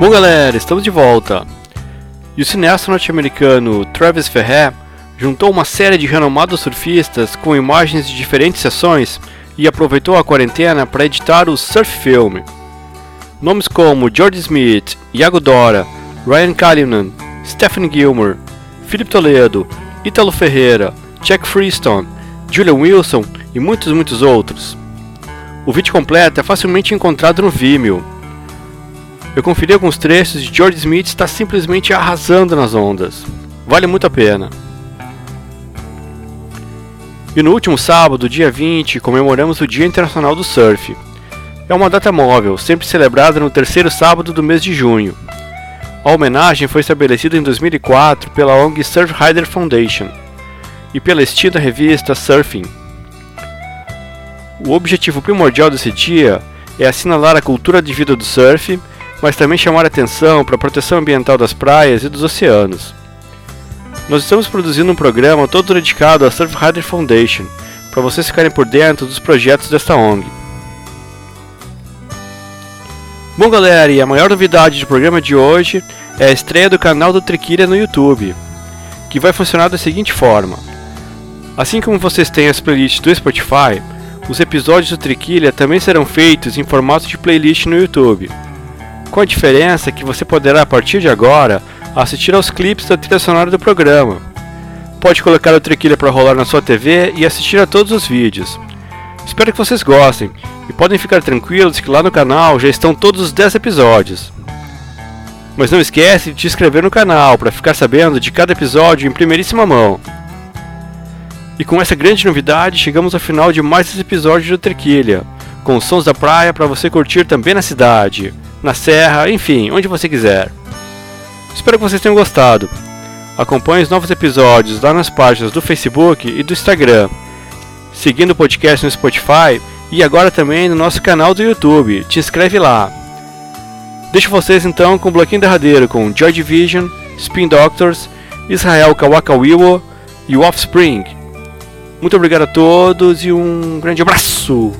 Bom galera, estamos de volta. E o cineasta norte-americano Travis Ferrer juntou uma série de renomados surfistas com imagens de diferentes sessões e aproveitou a quarentena para editar o Surf Film. Nomes como George Smith, Iago Dora, Ryan Callinan, Stephen Gilmore, Philip Toledo, Italo Ferreira, Jack Freestone, Julian Wilson e muitos muitos outros. O vídeo completo é facilmente encontrado no Vimeo eu conferi alguns trechos e George Smith está simplesmente arrasando nas ondas. Vale muito a pena. E no último sábado, dia 20, comemoramos o Dia Internacional do Surf. É uma data móvel, sempre celebrada no terceiro sábado do mês de junho. A homenagem foi estabelecida em 2004 pela ONG Surfrider Foundation e pela extinta revista Surfing. O objetivo primordial desse dia é assinalar a cultura de vida do surf mas também chamar atenção para a proteção ambiental das praias e dos oceanos. Nós estamos produzindo um programa todo dedicado à Surfrider Foundation, para vocês ficarem por dentro dos projetos desta ONG. Bom galera, e a maior novidade do programa de hoje é a estreia do canal do Triquilha no YouTube, que vai funcionar da seguinte forma. Assim como vocês têm as playlists do Spotify, os episódios do Triquilha também serão feitos em formato de playlist no YouTube com a diferença que você poderá a partir de agora assistir aos clipes da trilha sonora do programa. Pode colocar o Trequilha para rolar na sua TV e assistir a todos os vídeos. Espero que vocês gostem e podem ficar tranquilos que lá no canal já estão todos os 10 episódios. Mas não esquece de te inscrever no canal para ficar sabendo de cada episódio em primeiríssima mão. E com essa grande novidade, chegamos ao final de mais esse episódio do Trequilha, com sons da praia para você curtir também na cidade na serra, enfim, onde você quiser. Espero que vocês tenham gostado. Acompanhe os novos episódios lá nas páginas do Facebook e do Instagram, seguindo o podcast no Spotify e agora também no nosso canal do YouTube. Te inscreve lá. Deixo vocês então com o bloquinho derradeiro com Joy Division, Spin Doctors, Israel Kawakawiwo e Offspring. Muito obrigado a todos e um grande abraço!